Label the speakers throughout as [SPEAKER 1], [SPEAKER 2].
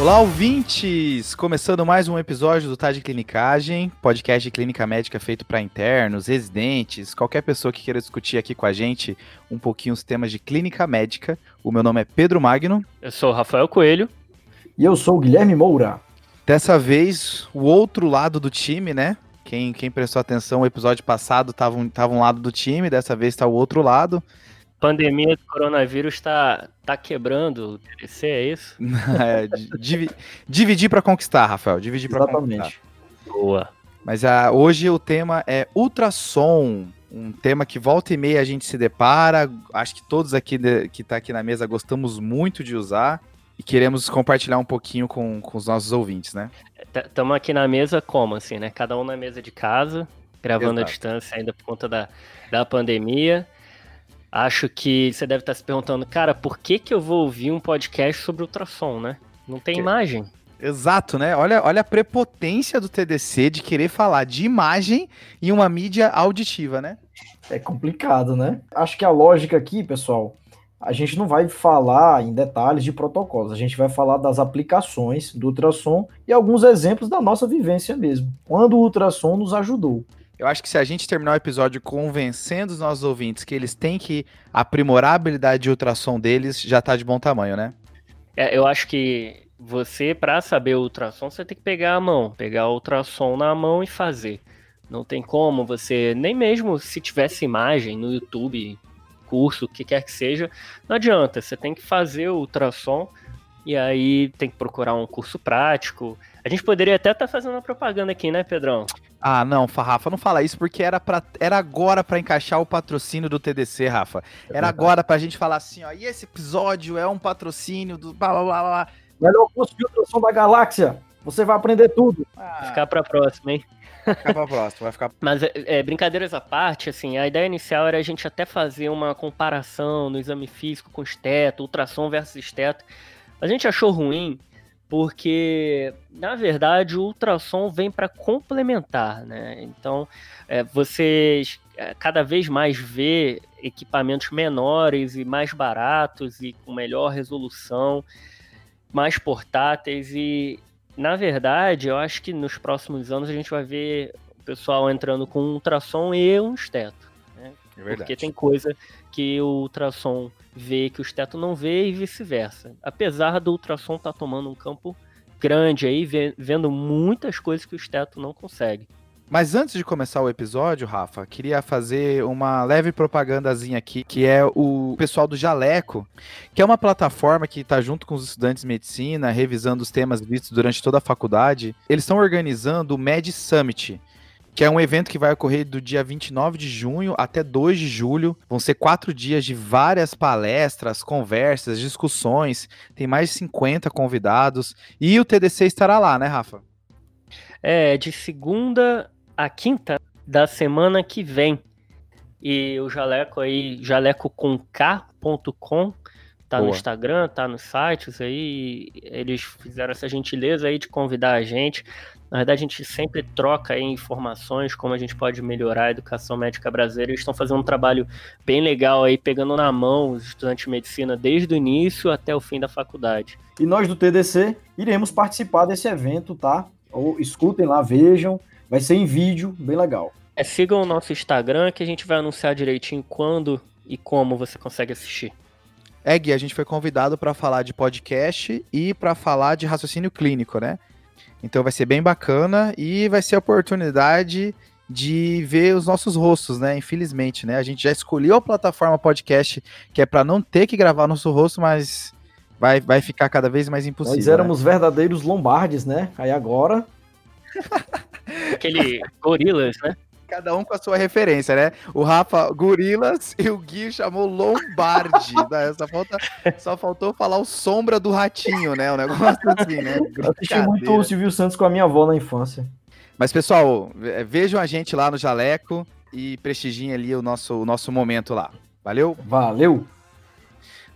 [SPEAKER 1] Olá, ouvintes! Começando mais um episódio do Tá de Clinicagem, podcast de clínica médica feito para internos, residentes, qualquer pessoa que queira discutir aqui com a gente um pouquinho os temas de clínica médica. O meu nome é Pedro Magno.
[SPEAKER 2] Eu sou o Rafael Coelho.
[SPEAKER 3] E eu sou o Guilherme Moura.
[SPEAKER 1] Dessa vez, o outro lado do time, né? Quem, quem prestou atenção, o episódio passado estava um, tava um lado do time, dessa vez está o outro lado
[SPEAKER 2] pandemia do coronavírus está tá quebrando o TDC, é isso?
[SPEAKER 1] é, div, dividir para conquistar, Rafael. Dividir para conquistar.
[SPEAKER 2] Boa.
[SPEAKER 1] Mas uh, hoje o tema é ultrassom. Um tema que volta e meia a gente se depara. Acho que todos aqui de, que tá aqui na mesa gostamos muito de usar. E queremos compartilhar um pouquinho com, com os nossos ouvintes, né?
[SPEAKER 2] Estamos aqui na mesa como, assim, né? Cada um na mesa de casa, gravando Exato. à distância ainda por conta da, da pandemia. Acho que você deve estar se perguntando, cara, por que, que eu vou ouvir um podcast sobre ultrassom, né? Não tem que... imagem.
[SPEAKER 1] Exato, né? Olha, olha a prepotência do TDC de querer falar de imagem em uma mídia auditiva, né?
[SPEAKER 3] É complicado, né? Acho que a lógica aqui, pessoal, a gente não vai falar em detalhes de protocolos, a gente vai falar das aplicações do ultrassom e alguns exemplos da nossa vivência mesmo, quando o ultrassom nos ajudou.
[SPEAKER 1] Eu acho que se a gente terminar o episódio convencendo os nossos ouvintes que eles têm que aprimorar a habilidade de ultrassom deles, já tá de bom tamanho, né?
[SPEAKER 2] É, eu acho que você, para saber o ultrassom, você tem que pegar a mão, pegar o ultrassom na mão e fazer. Não tem como você, nem mesmo se tivesse imagem no YouTube, curso, o que quer que seja, não adianta. Você tem que fazer o ultrassom e aí tem que procurar um curso prático. A gente poderia até estar tá fazendo uma propaganda aqui, né, Pedrão?
[SPEAKER 1] Ah, não, Rafa, não fala isso porque era, pra, era agora para encaixar o patrocínio do TDC, Rafa. Era agora pra gente falar assim, ó, e esse episódio é um patrocínio do blá blá blá blá.
[SPEAKER 3] Melhor curso de ultrassom da galáxia. Você vai aprender tudo.
[SPEAKER 2] Ah. Ficar pra próxima, hein?
[SPEAKER 1] Ficar pra próxima, vai ficar.
[SPEAKER 2] Mas, é, é, brincadeiras à parte, assim, a ideia inicial era a gente até fazer uma comparação no exame físico com esteto, ultrassom versus esteto. A gente achou ruim porque na verdade o ultrassom vem para complementar, né? Então é, você é, cada vez mais vê equipamentos menores e mais baratos e com melhor resolução, mais portáteis e na verdade eu acho que nos próximos anos a gente vai ver o pessoal entrando com um ultrassom e um esteto, né? É porque tem coisa que o ultrassom vê que o esteto não vê e vice-versa. Apesar do ultrassom estar tá tomando um campo grande aí, vendo muitas coisas que o esteto não consegue.
[SPEAKER 1] Mas antes de começar o episódio, Rafa, queria fazer uma leve propagandazinha aqui, que é o pessoal do Jaleco, que é uma plataforma que está junto com os estudantes de medicina, revisando os temas vistos durante toda a faculdade. Eles estão organizando o Med Summit, que é um evento que vai ocorrer do dia 29 de junho até 2 de julho. Vão ser quatro dias de várias palestras, conversas, discussões. Tem mais de 50 convidados. E o TDC estará lá, né, Rafa?
[SPEAKER 2] É, de segunda a quinta da semana que vem. E o Jaleco aí, jalecoconk.com, tá Boa. no Instagram, tá nos sites aí. Eles fizeram essa gentileza aí de convidar a gente. Na verdade, a gente sempre troca informações como a gente pode melhorar a educação médica brasileira. Eles estão fazendo um trabalho bem legal aí, pegando na mão os estudantes de medicina desde o início até o fim da faculdade.
[SPEAKER 3] E nós do TDC iremos participar desse evento, tá? Ou escutem lá, vejam. Vai ser em vídeo, bem legal.
[SPEAKER 2] É, sigam o nosso Instagram que a gente vai anunciar direitinho quando e como você consegue assistir.
[SPEAKER 1] É, Gui, a gente foi convidado para falar de podcast e para falar de raciocínio clínico, né? Então vai ser bem bacana e vai ser a oportunidade de ver os nossos rostos, né? Infelizmente, né? A gente já escolheu a plataforma podcast que é para não ter que gravar nosso rosto, mas vai, vai ficar cada vez mais impossível.
[SPEAKER 3] Nós éramos né? verdadeiros lombardes, né? Aí agora.
[SPEAKER 2] Aquele gorilas, né?
[SPEAKER 1] Cada um com a sua referência, né? O Rafa, Gorilas, e o Gui chamou Lombardi. né? só, falta, só faltou falar o Sombra do Ratinho, né? O negócio assim, né?
[SPEAKER 3] Eu assisti muito o Silvio Santos com a minha avó na infância.
[SPEAKER 1] Mas, pessoal, vejam a gente lá no Jaleco e prestigiem ali o nosso, o nosso momento lá. Valeu?
[SPEAKER 3] Valeu!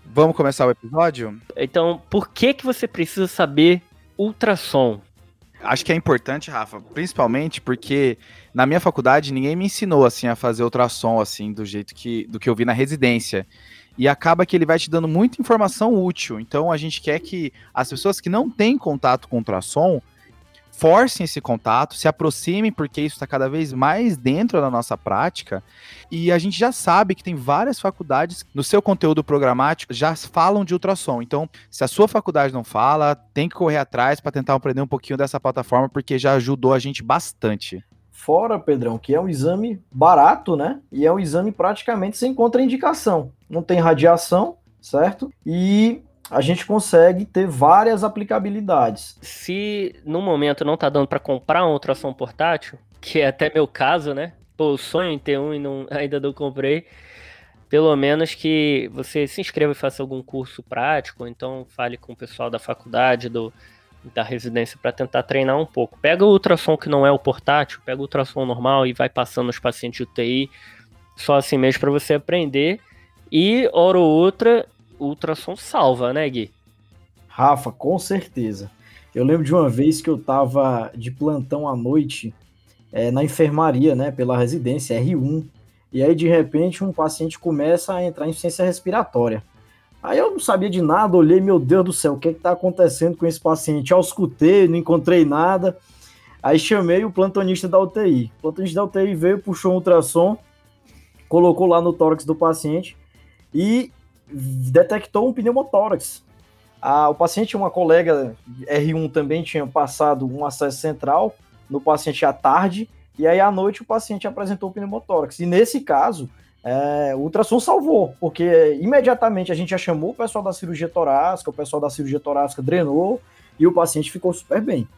[SPEAKER 1] Vamos começar o episódio?
[SPEAKER 2] Então, por que, que você precisa saber ultrassom?
[SPEAKER 1] Acho que é importante, Rafa, principalmente porque na minha faculdade ninguém me ensinou assim a fazer ultrassom assim do jeito que do que eu vi na residência. e acaba que ele vai te dando muita informação útil. Então a gente quer que as pessoas que não têm contato com ultrassom forcem esse contato, se aproximem, porque isso está cada vez mais dentro da nossa prática. E a gente já sabe que tem várias faculdades no seu conteúdo programático já falam de ultrassom. Então, se a sua faculdade não fala, tem que correr atrás para tentar aprender um pouquinho dessa plataforma, porque já ajudou a gente bastante.
[SPEAKER 3] Fora, Pedrão, que é um exame barato, né? E é um exame praticamente sem contraindicação. Não tem radiação, certo? E a gente consegue ter várias aplicabilidades.
[SPEAKER 2] Se no momento não tá dando para comprar um ultrassom portátil, que é até meu caso, né? Pô, eu sonho em ter um e não, ainda não comprei. Pelo menos que você se inscreva e faça algum curso prático, então fale com o pessoal da faculdade, do, da residência para tentar treinar um pouco. Pega o ultrassom que não é o portátil, pega o ultrassom normal e vai passando os pacientes de UTI, só assim mesmo para você aprender. E, hora ou outra, o ultrassom salva, né, Gui?
[SPEAKER 3] Rafa, com certeza. Eu lembro de uma vez que eu tava de plantão à noite é, na enfermaria, né, pela residência R1, e aí de repente um paciente começa a entrar em insuficiência respiratória. Aí eu não sabia de nada, olhei, meu Deus do céu, o que é está acontecendo com esse paciente? Eu escutei, não encontrei nada. Aí chamei o plantonista da UTI. O plantonista da UTI veio, puxou um ultrassom, colocou lá no tórax do paciente e detectou um pneumotórax. Ah, o paciente, uma colega R1 também tinha passado um acesso central no paciente à tarde, e aí à noite o paciente apresentou pneumotórax. E nesse caso, é, o ultrassom salvou, porque imediatamente a gente já chamou o pessoal da cirurgia torácica, o pessoal da cirurgia torácica drenou e o paciente ficou super bem.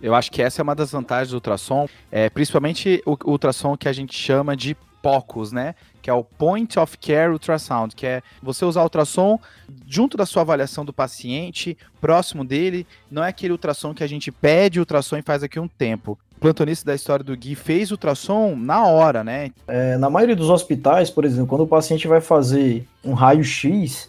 [SPEAKER 1] Eu acho que essa é uma das vantagens do ultrassom, é, principalmente o ultrassom que a gente chama de POCUS, né? Que é o Point of Care Ultrasound, que é você usar ultrassom junto da sua avaliação do paciente, próximo dele. Não é aquele ultrassom que a gente pede ultrassom e faz aqui um tempo. O plantonista da história do Gui fez ultrassom na hora, né?
[SPEAKER 3] É, na maioria dos hospitais, por exemplo, quando o paciente vai fazer um raio-x,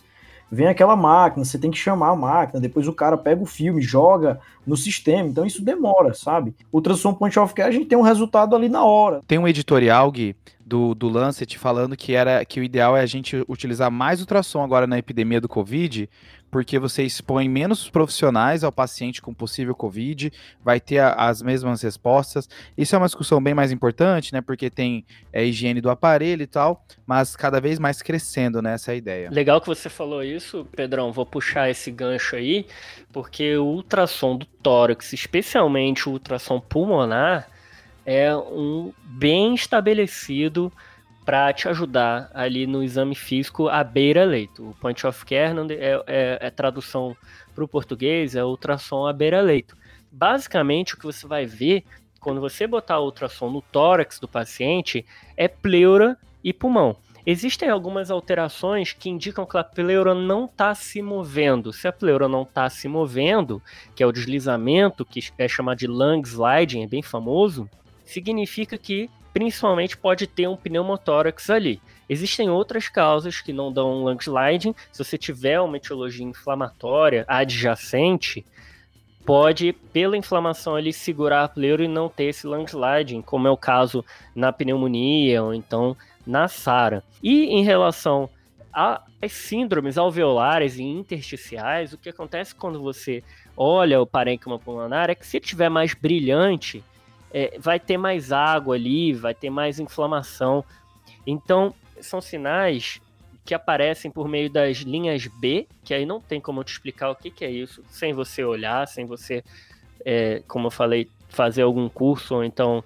[SPEAKER 3] vem aquela máquina, você tem que chamar a máquina, depois o cara pega o filme, joga no sistema, então isso demora, sabe? O Ultrassom Point of Care a gente tem um resultado ali na hora.
[SPEAKER 1] Tem um editorial, Gui, do, do Lancet falando que era que o ideal é a gente utilizar mais ultrassom agora na epidemia do Covid, porque você expõe menos profissionais ao paciente com possível Covid, vai ter a, as mesmas respostas. Isso é uma discussão bem mais importante, né? Porque tem é, higiene do aparelho e tal, mas cada vez mais crescendo né, ideia.
[SPEAKER 2] Legal que você falou isso, Pedrão. Vou puxar esse gancho aí, porque o ultrassom do tórax, especialmente o ultrassom pulmonar, é um bem estabelecido para te ajudar ali no exame físico à beira-leito. O point of care não, é, é, é tradução para o português, é ultrassom à beira-leito. Basicamente, o que você vai ver quando você botar ultrassom no tórax do paciente é pleura e pulmão. Existem algumas alterações que indicam que a pleura não está se movendo. Se a pleura não está se movendo, que é o deslizamento, que é chamado de lung sliding, é bem famoso, significa que principalmente pode ter um pneumotórax ali. Existem outras causas que não dão lung sliding. Se você tiver uma etiologia inflamatória adjacente, pode, pela inflamação ali, segurar a pleura e não ter esse lung sliding, como é o caso na pneumonia ou então na SARA. E em relação às síndromes alveolares e intersticiais, o que acontece quando você olha o parênquima pulmonar é que se ele estiver mais brilhante, é, vai ter mais água ali, vai ter mais inflamação. Então, são sinais que aparecem por meio das linhas B, que aí não tem como eu te explicar o que, que é isso, sem você olhar, sem você, é, como eu falei, fazer algum curso ou então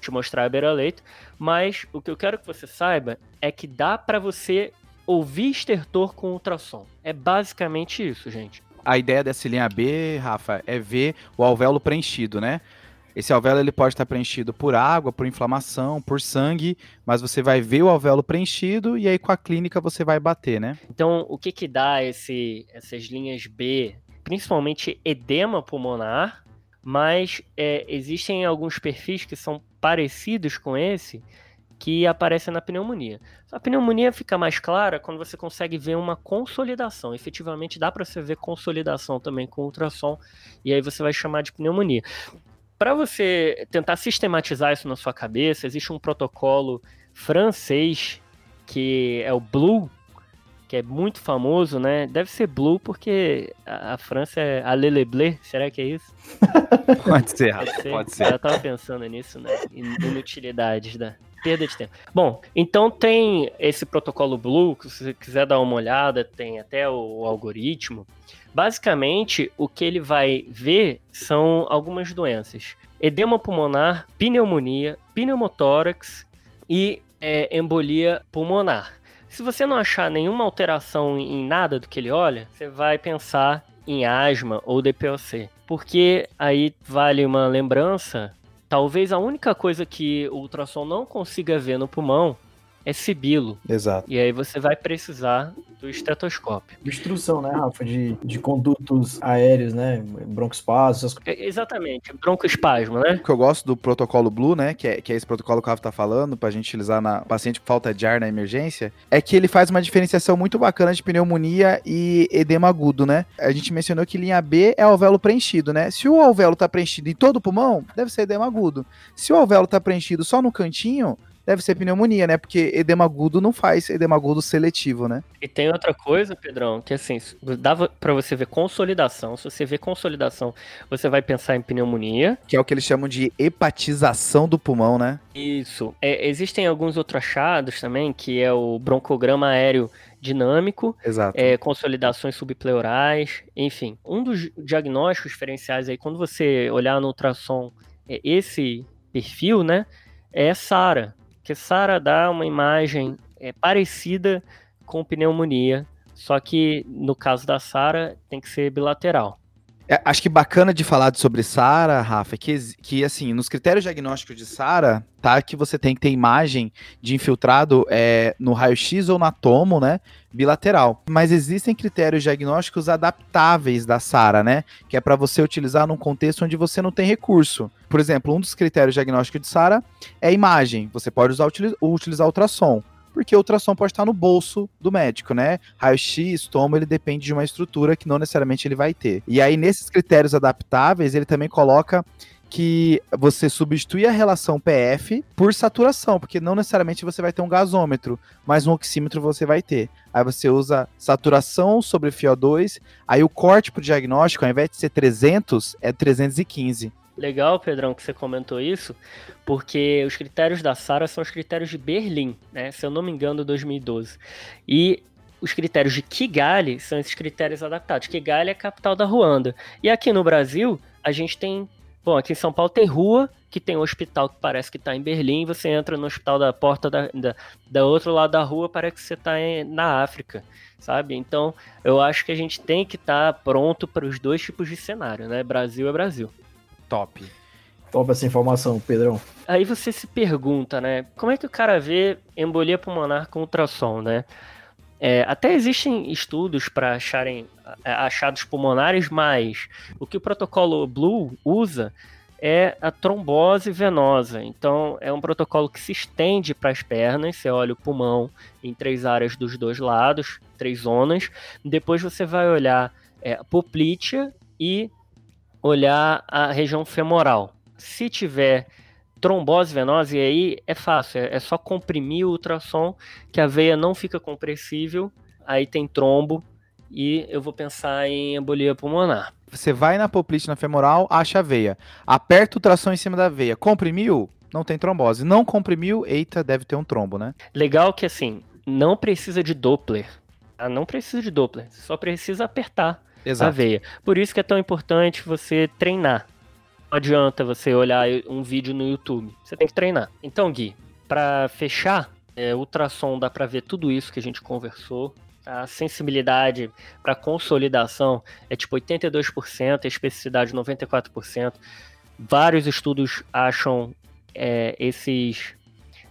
[SPEAKER 2] te mostrar a beira-leito. Mas o que eu quero que você saiba é que dá para você ouvir estertor com ultrassom. É basicamente isso, gente.
[SPEAKER 1] A ideia dessa linha B, Rafa, é ver o alvéolo preenchido, né? Esse alvéolo ele pode estar preenchido por água, por inflamação, por sangue, mas você vai ver o alvéolo preenchido e aí com a clínica você vai bater, né?
[SPEAKER 2] Então, o que que dá esse, essas linhas B? Principalmente edema pulmonar, mas é, existem alguns perfis que são parecidos com esse que aparecem na pneumonia. A pneumonia fica mais clara quando você consegue ver uma consolidação. Efetivamente dá para você ver consolidação também com ultrassom e aí você vai chamar de pneumonia para você tentar sistematizar isso na sua cabeça, existe um protocolo francês que é o Blue, que é muito famoso, né? Deve ser Blue, porque a, a França é a Leleblé, será que é isso?
[SPEAKER 1] pode ser, pode ser. Pode ser.
[SPEAKER 2] Eu tava pensando nisso, né? Inutilidades da perda de tempo. Bom, então tem esse protocolo Blue, que se você quiser dar uma olhada, tem até o, o algoritmo. Basicamente, o que ele vai ver são algumas doenças: edema pulmonar, pneumonia, pneumotórax e é, embolia pulmonar. Se você não achar nenhuma alteração em nada do que ele olha, você vai pensar em asma ou DPOC. Porque aí vale uma lembrança, talvez a única coisa que o ultrassom não consiga ver no pulmão é sibilo.
[SPEAKER 1] Exato.
[SPEAKER 2] E aí você vai precisar do estetoscópio.
[SPEAKER 3] Obstrução, né, Rafa, de, de condutos aéreos, né, broncoespasmo, essas
[SPEAKER 2] coisas. É, exatamente, broncoespasmo, né?
[SPEAKER 1] O que eu gosto do protocolo Blue, né, que é, que é esse protocolo que o Rafa tá falando, pra gente utilizar na paciente com falta de ar na emergência, é que ele faz uma diferenciação muito bacana de pneumonia e edema agudo, né? A gente mencionou que linha B é alvéolo preenchido, né? Se o alvéolo tá preenchido em todo o pulmão, deve ser edema agudo. Se o alvéolo tá preenchido só no cantinho, deve ser pneumonia, né? Porque edema agudo não faz edema agudo seletivo, né?
[SPEAKER 2] E tem outra coisa, Pedrão, que assim, dava para você ver consolidação. Se você vê consolidação, você vai pensar em pneumonia.
[SPEAKER 1] Que é o que eles chamam de hepatização do pulmão, né?
[SPEAKER 2] Isso. É, existem alguns outros achados também, que é o broncograma aéreo dinâmico,
[SPEAKER 1] Exato.
[SPEAKER 2] É, consolidações subpleurais, enfim. Um dos diagnósticos diferenciais aí, quando você olhar no ultrassom é, esse perfil, né, é SARA, porque Sara dá uma imagem é, parecida com pneumonia, só que no caso da Sara tem que ser bilateral.
[SPEAKER 1] É, acho que bacana de falar sobre SARA, Rafa, que, que assim, nos critérios diagnósticos de SARA, tá que você tem que ter imagem de infiltrado é, no raio-x ou na tomo, né, bilateral. Mas existem critérios diagnósticos adaptáveis da SARA, né, que é para você utilizar num contexto onde você não tem recurso. Por exemplo, um dos critérios diagnósticos de SARA é imagem. Você pode usar, utilizar ultrassom porque o ultrassom pode estar no bolso do médico, né? Raio-X, tomo, ele depende de uma estrutura que não necessariamente ele vai ter. E aí, nesses critérios adaptáveis, ele também coloca que você substitui a relação PF por saturação, porque não necessariamente você vai ter um gasômetro, mas um oxímetro você vai ter. Aí você usa saturação sobre FiO2, aí o corte para o diagnóstico, ao invés de ser 300, é 315.
[SPEAKER 2] Legal, Pedrão, que você comentou isso, porque os critérios da SARA são os critérios de Berlim, né? Se eu não me engano, 2012. E os critérios de Kigali são esses critérios adaptados. Kigali é a capital da Ruanda. E aqui no Brasil, a gente tem. Bom, aqui em São Paulo tem rua, que tem um hospital que parece que está em Berlim, você entra no hospital da porta da, da, da outro lado da rua, parece que você está na África, sabe? Então, eu acho que a gente tem que estar tá pronto para os dois tipos de cenário, né? Brasil é Brasil.
[SPEAKER 1] Top.
[SPEAKER 3] Top essa informação, Pedrão.
[SPEAKER 2] Aí você se pergunta, né? Como é que o cara vê embolia pulmonar com ultrassom, né? É, até existem estudos para acharem é, achados pulmonares, mas o que o protocolo Blue usa é a trombose venosa. Então, é um protocolo que se estende para as pernas. Você olha o pulmão em três áreas dos dois lados, três zonas. Depois você vai olhar é, poplítea e olhar a região femoral. Se tiver trombose venosa, e aí é fácil, é, só comprimir o ultrassom, que a veia não fica compressível, aí tem trombo, e eu vou pensar em embolia pulmonar.
[SPEAKER 1] Você vai na poplite na femoral, acha a veia. Aperta o ultrassom em cima da veia. Comprimiu? Não tem trombose. Não comprimiu? Eita, deve ter um trombo, né?
[SPEAKER 2] Legal que assim, não precisa de Doppler. Tá? Não precisa de Doppler. Só precisa apertar. Exato. a veia. Por isso que é tão importante você treinar. Não adianta você olhar um vídeo no YouTube. Você tem que treinar. Então, Gui, para fechar, é, ultrassom dá para ver tudo isso que a gente conversou. A sensibilidade para consolidação é tipo 82%, a especificidade 94%. Vários estudos acham é, esses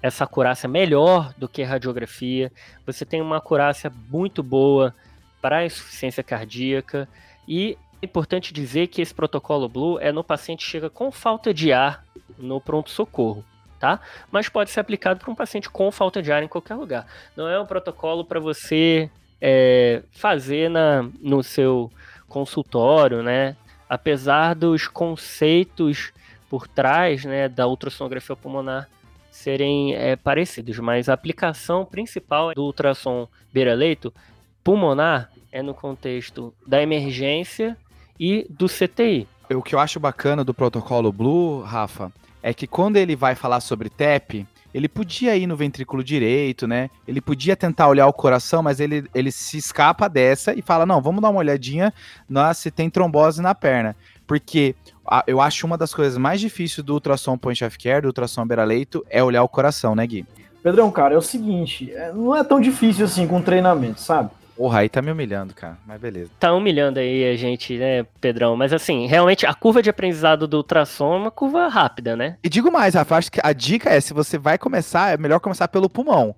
[SPEAKER 2] essa acurácia melhor do que radiografia. Você tem uma acurácia muito boa para insuficiência cardíaca e é importante dizer que esse protocolo Blue é no paciente que chega com falta de ar no pronto-socorro, tá? Mas pode ser aplicado para um paciente com falta de ar em qualquer lugar. Não é um protocolo para você é, fazer na, no seu consultório, né? Apesar dos conceitos por trás né, da ultrassonografia pulmonar serem é, parecidos, mas a aplicação principal do ultrassom beira-leito pulmonar é no contexto da emergência e do CTI.
[SPEAKER 1] O que eu acho bacana do protocolo Blue, Rafa, é que quando ele vai falar sobre TEP, ele podia ir no ventrículo direito, né? Ele podia tentar olhar o coração, mas ele, ele se escapa dessa e fala: não, vamos dar uma olhadinha na, se tem trombose na perna. Porque a, eu acho uma das coisas mais difíceis do ultrassom point of care, do ultrassom beira-leito, é olhar o coração, né, Gui?
[SPEAKER 3] Pedrão, cara, é o seguinte: é, não é tão difícil assim com treinamento, sabe?
[SPEAKER 1] Porra, aí tá me humilhando, cara. Mas beleza.
[SPEAKER 2] Tá humilhando aí a gente, né, Pedrão? Mas assim, realmente a curva de aprendizado do ultrassom é uma curva rápida, né?
[SPEAKER 1] E digo mais, Rafa, acho que a dica é: se você vai começar, é melhor começar pelo pulmão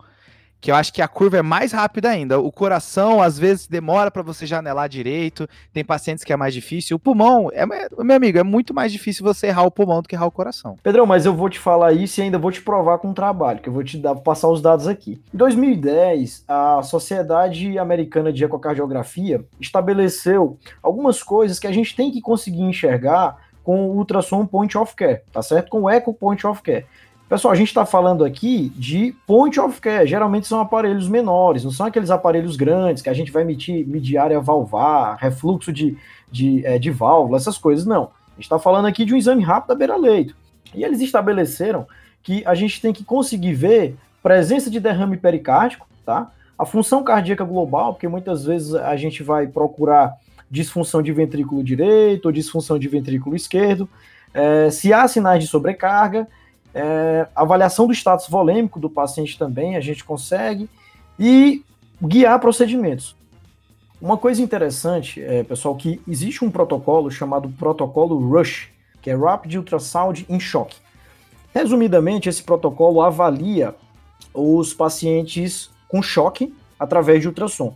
[SPEAKER 1] que eu acho que a curva é mais rápida ainda. O coração, às vezes, demora para você janelar direito, tem pacientes que é mais difícil. O pulmão, é, meu amigo, é muito mais difícil você errar o pulmão do que errar o coração.
[SPEAKER 3] Pedrão, mas eu vou te falar isso e ainda vou te provar com um trabalho, que eu vou te dar, passar os dados aqui. Em 2010, a Sociedade Americana de Ecocardiografia estabeleceu algumas coisas que a gente tem que conseguir enxergar com o ultrassom point of care, tá certo? Com o eco point of care. Pessoal, a gente está falando aqui de point of care. Geralmente são aparelhos menores, não são aqueles aparelhos grandes que a gente vai medir, medir área valvar, refluxo de, de, é, de válvula, essas coisas. Não. A gente está falando aqui de um exame rápido da beira-leito. E eles estabeleceram que a gente tem que conseguir ver presença de derrame pericárdico, tá? A função cardíaca global, porque muitas vezes a gente vai procurar disfunção de ventrículo direito ou disfunção de ventrículo esquerdo, é, se há sinais de sobrecarga é, avaliação do status volêmico do paciente também a gente consegue e guiar procedimentos. Uma coisa interessante, é, pessoal, que existe um protocolo chamado protocolo RUSH, que é Rapid Ultrasound in Shock. Resumidamente, esse protocolo avalia os pacientes com choque através de ultrassom.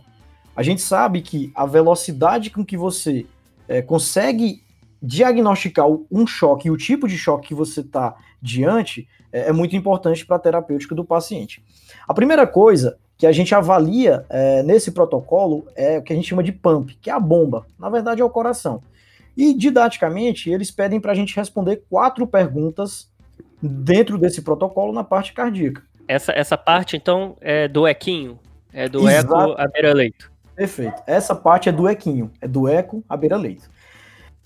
[SPEAKER 3] A gente sabe que a velocidade com que você é, consegue diagnosticar um choque e o tipo de choque que você está diante é, é muito importante para a terapêutica do paciente. A primeira coisa que a gente avalia é, nesse protocolo é o que a gente chama de pump, que é a bomba. Na verdade, é o coração. E didaticamente, eles pedem para a gente responder quatro perguntas dentro desse protocolo na parte cardíaca.
[SPEAKER 2] Essa, essa parte, então, é do equinho? É do Exato. eco à beira-leito?
[SPEAKER 3] Perfeito. Essa parte é do equinho, é do eco à beira-leito.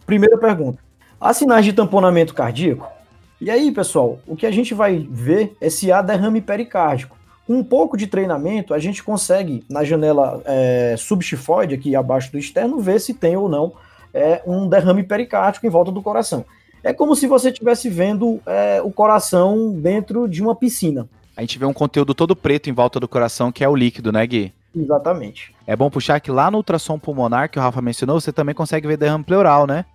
[SPEAKER 3] Primeira pergunta. Há sinais de tamponamento cardíaco? E aí, pessoal, o que a gente vai ver é se há derrame pericárdico. Com um pouco de treinamento, a gente consegue, na janela é, subchifoide, aqui abaixo do externo, ver se tem ou não é, um derrame pericárdico em volta do coração. É como se você estivesse vendo é, o coração dentro de uma piscina.
[SPEAKER 1] A gente vê um conteúdo todo preto em volta do coração, que é o líquido, né, Gui?
[SPEAKER 3] Exatamente.
[SPEAKER 1] É bom puxar que lá no ultrassom pulmonar, que o Rafa mencionou, você também consegue ver derrame pleural, né?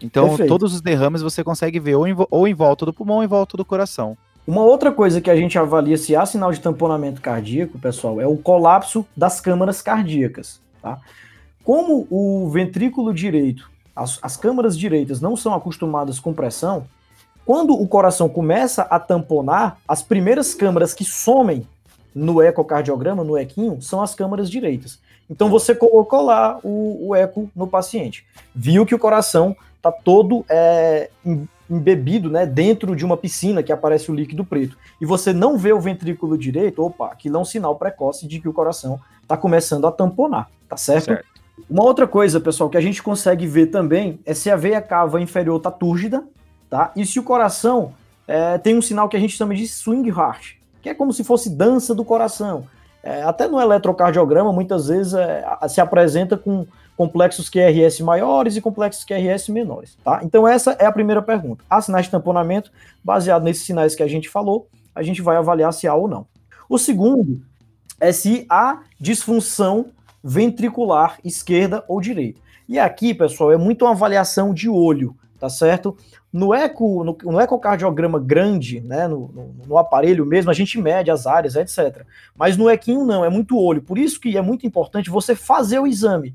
[SPEAKER 1] Então, Perfeito. todos os derrames você consegue ver ou em, ou em volta do pulmão ou em volta do coração.
[SPEAKER 3] Uma outra coisa que a gente avalia se há sinal de tamponamento cardíaco, pessoal, é o colapso das câmaras cardíacas. Tá? Como o ventrículo direito, as, as câmaras direitas não são acostumadas com pressão, quando o coração começa a tamponar, as primeiras câmaras que somem no ecocardiograma, no equinho, são as câmaras direitas. Então você colocou lá o, o eco no paciente, viu que o coração está todo é, embebido né, dentro de uma piscina que aparece o líquido preto, e você não vê o ventrículo direito, opa, aquilo é um sinal precoce de que o coração está começando a tamponar, tá certo? certo? Uma outra coisa, pessoal, que a gente consegue ver também é se a veia cava inferior está túrgida, tá? E se o coração é, tem um sinal que a gente chama de swing heart, que é como se fosse dança do coração. É, até no eletrocardiograma, muitas vezes é, se apresenta com complexos QRS maiores e complexos QRS menores, tá? Então essa é a primeira pergunta. Há sinais de tamponamento, baseado nesses sinais que a gente falou, a gente vai avaliar se há ou não. O segundo é se há disfunção ventricular esquerda ou direita. E aqui, pessoal, é muito uma avaliação de olho, tá certo? No, eco, no, no ecocardiograma grande, né, no, no, no, aparelho mesmo, a gente mede as áreas, etc. Mas no equinho não, é muito olho. Por isso que é muito importante você fazer o exame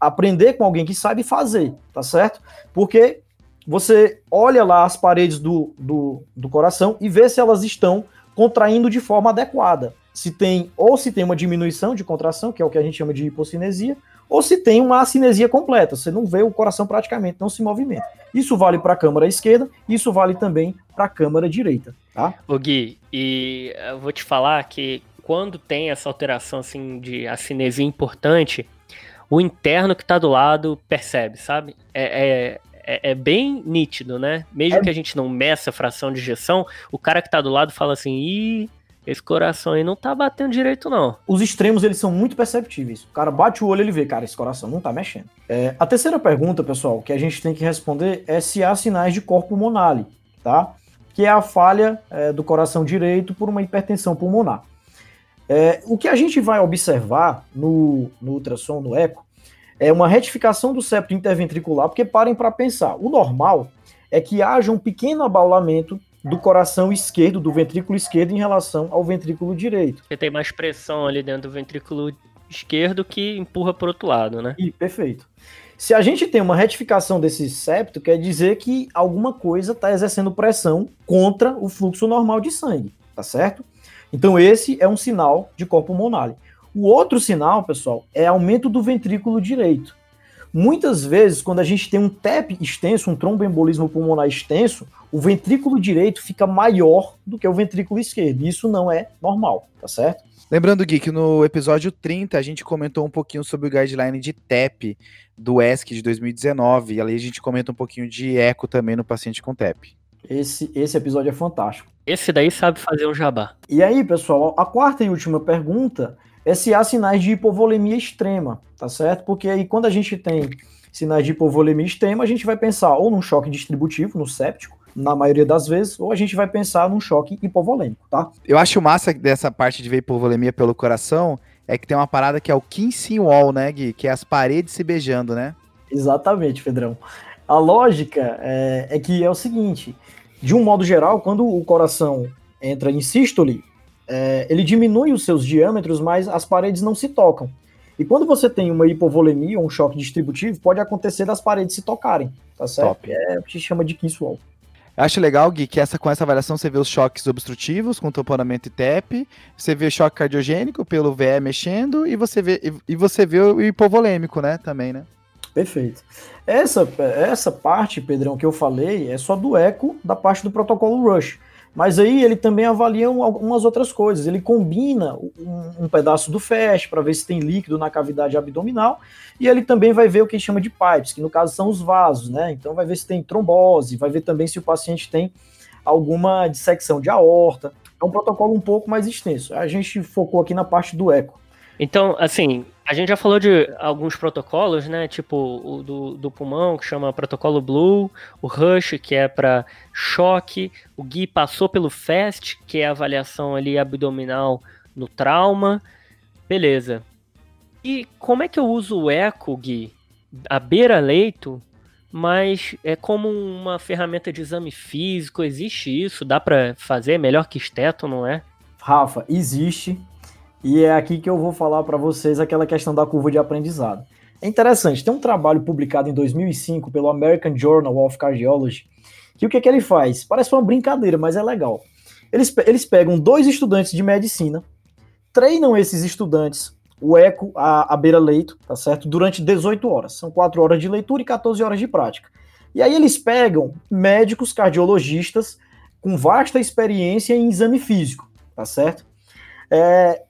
[SPEAKER 3] aprender com alguém que sabe fazer, tá certo? Porque você olha lá as paredes do, do, do coração e vê se elas estão contraindo de forma adequada. Se tem, ou se tem uma diminuição de contração, que é o que a gente chama de hipocinesia, ou se tem uma acinesia completa, você não vê o coração praticamente, não se movimenta. Isso vale para a câmara esquerda, isso vale também para a câmara direita, tá?
[SPEAKER 2] O Gui, e eu vou te falar que quando tem essa alteração assim de acinesia importante, o interno que está do lado percebe, sabe? É, é, é, é, bem nítido, né? Mesmo é. que a gente não meça a fração de injeção, o cara que está do lado fala assim, ih, esse coração aí não tá batendo direito, não.
[SPEAKER 3] Os extremos, eles são muito perceptíveis. O cara bate o olho, ele vê, cara, esse coração não tá mexendo. É, a terceira pergunta, pessoal, que a gente tem que responder é se há sinais de corpo pulmonale, tá? Que é a falha é, do coração direito por uma hipertensão pulmonar. É, o que a gente vai observar no, no ultrassom, no eco, é uma retificação do septo interventricular, porque parem para pensar, o normal é que haja um pequeno abaulamento do coração esquerdo, do ventrículo esquerdo, em relação ao ventrículo direito.
[SPEAKER 2] Porque tem mais pressão ali dentro do ventrículo esquerdo que empurra para o outro lado, né?
[SPEAKER 3] E, perfeito. Se a gente tem uma retificação desse septo, quer dizer que alguma coisa está exercendo pressão contra o fluxo normal de sangue, tá certo? Então, esse é um sinal de corpo pulmonar. O outro sinal, pessoal, é aumento do ventrículo direito. Muitas vezes, quando a gente tem um TEP extenso, um tromboembolismo pulmonar extenso, o ventrículo direito fica maior do que o ventrículo esquerdo. Isso não é normal, tá certo?
[SPEAKER 1] Lembrando, Gui, que no episódio 30 a gente comentou um pouquinho sobre o guideline de TEP do ESC de 2019, e ali a gente comenta um pouquinho de eco também no paciente com TEP.
[SPEAKER 3] Esse, esse episódio é fantástico.
[SPEAKER 2] Esse daí sabe fazer um jabá.
[SPEAKER 3] E aí, pessoal, a quarta e última pergunta é se há sinais de hipovolemia extrema, tá certo? Porque aí quando a gente tem sinais de hipovolemia extrema, a gente vai pensar ou num choque distributivo, no séptico, na maioria das vezes, ou a gente vai pensar num choque hipovolêmico, tá?
[SPEAKER 1] Eu acho massa dessa parte de ver hipovolemia pelo coração é que tem uma parada que é o kissing wall, né, Gui? Que é as paredes se beijando, né?
[SPEAKER 3] Exatamente, Pedrão. A lógica é, é que é o seguinte: de um modo geral, quando o coração entra em sístole, é, ele diminui os seus diâmetros, mas as paredes não se tocam. E quando você tem uma hipovolemia, um choque distributivo, pode acontecer das paredes se tocarem, tá certo? Top. É o que se chama de kiss wall.
[SPEAKER 1] acho legal, Gui, que essa, com essa avaliação você vê os choques obstrutivos com tamponamento e TEP, você vê o choque cardiogênico pelo VE mexendo e você vê, e, e você vê o hipovolêmico, né, também, né?
[SPEAKER 3] Perfeito. Essa, essa parte, Pedrão, que eu falei, é só do eco da parte do protocolo Rush. Mas aí ele também avalia algumas outras coisas. Ele combina um, um pedaço do FAST para ver se tem líquido na cavidade abdominal. E ele também vai ver o que chama de pipes, que no caso são os vasos, né? Então vai ver se tem trombose, vai ver também se o paciente tem alguma dissecção de aorta. É um protocolo um pouco mais extenso. A gente focou aqui na parte do eco.
[SPEAKER 2] Então, assim, a gente já falou de alguns protocolos, né? Tipo o do, do pulmão, que chama protocolo Blue, o Rush, que é para choque, o Gui passou pelo FAST, que é a avaliação ali abdominal no trauma. Beleza. E como é que eu uso o eco, Gui? A beira-leito, mas é como uma ferramenta de exame físico, existe isso? Dá para fazer melhor que esteto, não é?
[SPEAKER 3] Rafa, existe. E é aqui que eu vou falar para vocês aquela questão da curva de aprendizado. É interessante, tem um trabalho publicado em 2005 pelo American Journal of Cardiology, que o que, é que ele faz? Parece uma brincadeira, mas é legal. Eles, eles pegam dois estudantes de medicina, treinam esses estudantes o eco à, à beira-leito, tá certo? Durante 18 horas. São 4 horas de leitura e 14 horas de prática. E aí eles pegam médicos cardiologistas com vasta experiência em exame físico, tá certo? É,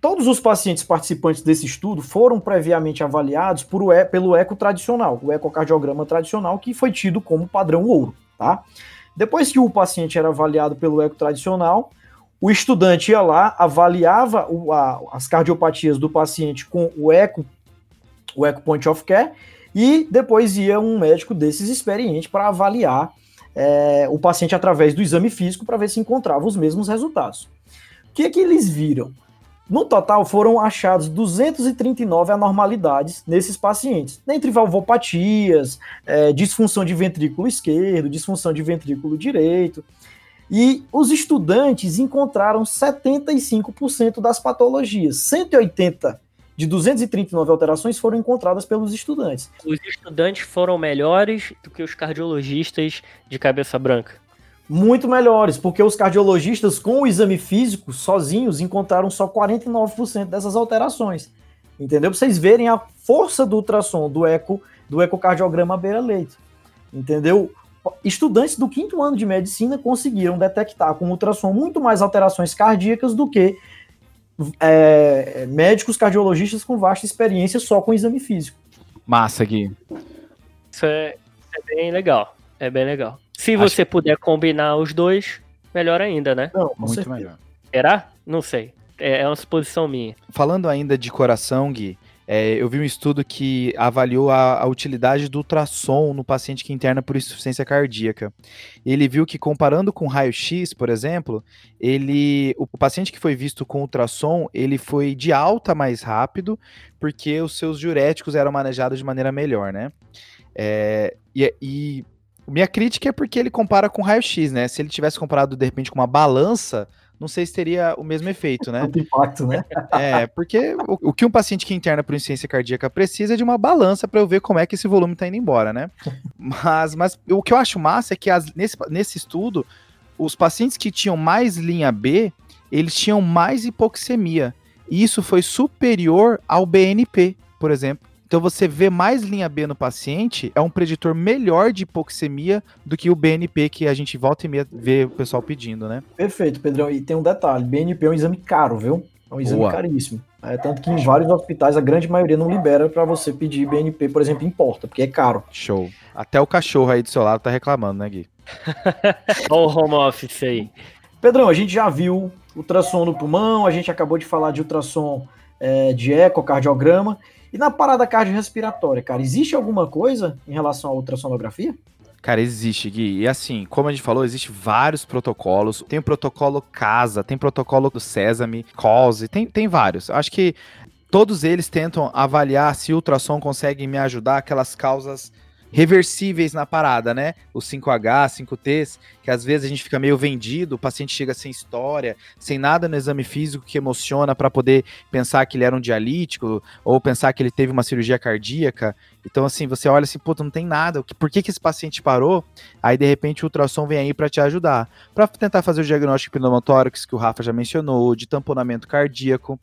[SPEAKER 3] Todos os pacientes participantes desse estudo foram previamente avaliados por pelo eco tradicional, o ecocardiograma tradicional, que foi tido como padrão ouro. Tá? Depois que o paciente era avaliado pelo eco tradicional, o estudante ia lá, avaliava o, a, as cardiopatias do paciente com o eco, o eco point of care, e depois ia um médico desses experiente para avaliar é, o paciente através do exame físico para ver se encontrava os mesmos resultados. O que, é que eles viram? No total, foram achados 239 anormalidades nesses pacientes, dentre valvopatias, é, disfunção de ventrículo esquerdo, disfunção de ventrículo direito. E os estudantes encontraram 75% das patologias. 180 de 239 alterações foram encontradas pelos estudantes.
[SPEAKER 2] Os estudantes foram melhores do que os cardiologistas de cabeça branca
[SPEAKER 3] muito melhores, porque os cardiologistas com o exame físico sozinhos encontraram só 49% dessas alterações. Entendeu? Para vocês verem a força do ultrassom do eco do ecocardiograma beira-leito. Entendeu? Estudantes do quinto ano de medicina conseguiram detectar com ultrassom muito mais alterações cardíacas do que é, médicos cardiologistas com vasta experiência só com exame físico.
[SPEAKER 1] Massa, Gui.
[SPEAKER 2] Isso é, é bem legal. É bem legal. Se Acho... você puder combinar os dois, melhor ainda, né?
[SPEAKER 1] Não, muito certeza. melhor.
[SPEAKER 2] Será? Não sei. É, é uma suposição minha.
[SPEAKER 1] Falando ainda de coração, Gui, é, eu vi um estudo que avaliou a, a, utilidade do ultrassom no paciente que interna por insuficiência cardíaca. Ele viu que, comparando com raio-x, por exemplo, ele, o, o, paciente que foi visto com ultrassom, ele foi de alta mais rápido, porque os seus diuréticos eram manejados de maneira melhor, né? É, e, e minha crítica é porque ele compara com raio-x, né? Se ele tivesse comparado, de repente, com uma balança não sei se teria o mesmo efeito, né?
[SPEAKER 3] Impacto, né?
[SPEAKER 1] É, porque o, o, que um paciente que interna por insuficiência cardíaca precisa é de uma balança para eu ver como é que esse volume está indo embora, né? Mas, mas o que eu acho massa é que as, nesse, nesse estudo, os pacientes que tinham mais linha B, eles tinham mais hipoxemia. E isso foi superior ao BNP, por exemplo. Então você vê mais linha B no paciente é um preditor melhor de hipoxemia do que o BNP que a gente volta e meia vê o pessoal pedindo, né?
[SPEAKER 3] Perfeito, Pedrão. E tem um detalhe, BNP é um exame caro, viu? É um exame Boa. caríssimo. É, tanto que em vários hospitais a grande maioria não libera para você pedir BNP, por exemplo, em porta, porque é caro.
[SPEAKER 1] Show. Até o cachorro aí do seu lado tá reclamando, né, Gui?
[SPEAKER 2] Olha o home office aí.
[SPEAKER 3] Pedrão, a gente já viu ultrassom no pulmão, a gente acabou de falar de ultrassom é, de ecocardiograma. E na parada cardiorrespiratória, cara, existe alguma coisa em relação à ultrassonografia?
[SPEAKER 1] Cara, existe, Gui. E assim, como a gente falou, existe vários protocolos. Tem o protocolo CASA, tem protocolo do Sesame, COSE, tem, tem vários. Acho que todos eles tentam avaliar se o ultrassom consegue me ajudar aquelas causas reversíveis na parada, né? Os 5H, 5Ts, que às vezes a gente fica meio vendido, o paciente chega sem história, sem nada no exame físico que emociona para poder pensar que ele era um dialítico ou pensar que ele teve uma cirurgia cardíaca. Então, assim, você olha assim, puta, não tem nada, por que, que esse paciente parou? Aí, de repente, o ultrassom vem aí para te ajudar. Para tentar fazer o diagnóstico pneumotórax, que o Rafa já mencionou, de tamponamento cardíaco.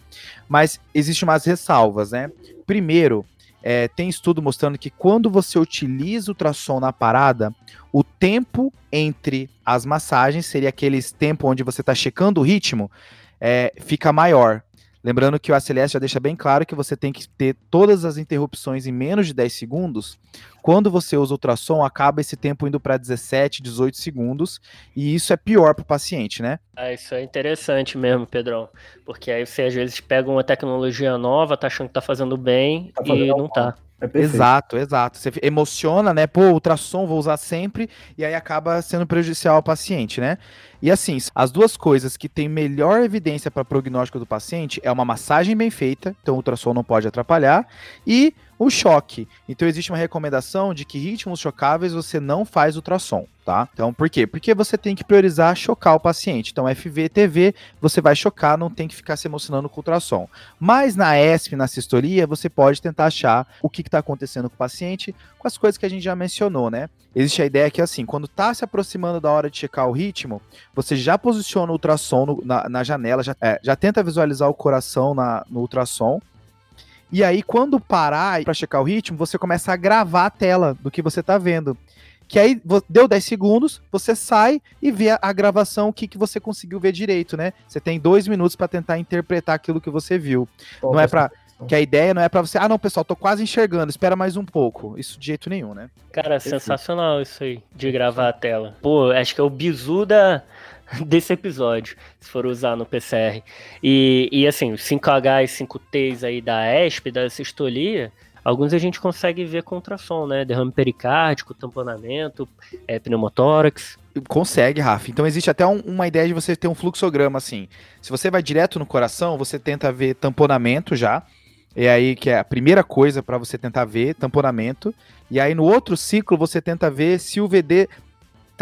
[SPEAKER 1] Mas existem umas ressalvas, né? Primeiro, é, tem estudo mostrando que quando você utiliza o ultrassom na parada, o tempo entre as massagens, seria aquele tempo onde você está checando o ritmo, é, fica maior. Lembrando que o ACLS já deixa bem claro que você tem que ter todas as interrupções em menos de 10 segundos. Quando você usa ultrassom, acaba esse tempo indo para 17, 18 segundos, e isso é pior para o paciente, né?
[SPEAKER 2] Ah, isso é interessante mesmo, Pedrão. Porque aí você às vezes pega uma tecnologia nova, tá achando que tá fazendo bem tá e não tá.
[SPEAKER 1] É exato, exato. Você emociona, né? Pô, ultrassom vou usar sempre, e aí acaba sendo prejudicial ao paciente, né? E assim, as duas coisas que têm melhor evidência para prognóstico do paciente é uma massagem bem feita, então o ultrassom não pode atrapalhar, e o choque. Então existe uma recomendação de que ritmos chocáveis você não faz ultrassom, tá? Então por quê? Porque você tem que priorizar chocar o paciente. Então FV, TV, você vai chocar, não tem que ficar se emocionando com ultrassom. Mas na ESP, na sistolia, você pode tentar achar o que está acontecendo com o paciente com as coisas que a gente já mencionou, né? Existe a ideia que assim, quando está se aproximando da hora de checar o ritmo, você já posiciona o ultrassom no, na, na, janela, já, é, já tenta visualizar o coração na, no ultrassom e aí, quando parar para checar o ritmo, você começa a gravar a tela do que você tá vendo. Que aí deu 10 segundos, você sai e vê a, a gravação, o que, que você conseguiu ver direito, né? Você tem dois minutos para tentar interpretar aquilo que você viu. não é para que a ideia não é para você, ah, não, pessoal, tô quase enxergando, espera mais um pouco. Isso de jeito nenhum, né?
[SPEAKER 2] Cara, sensacional isso aí, de gravar a tela. Pô, acho que é o bizu da, desse episódio, se for usar no PCR. E, e assim, os 5H e 5Ts aí da ESP, da sistolia, alguns a gente consegue ver com né? Derrame pericárdico, tamponamento, é, pneumotórax.
[SPEAKER 1] Consegue, Rafa. Então existe até um, uma ideia de você ter um fluxograma assim. Se você vai direto no coração, você tenta ver tamponamento já. É aí que é a primeira coisa para você tentar ver, tamponamento. E aí no outro ciclo você tenta ver se o VD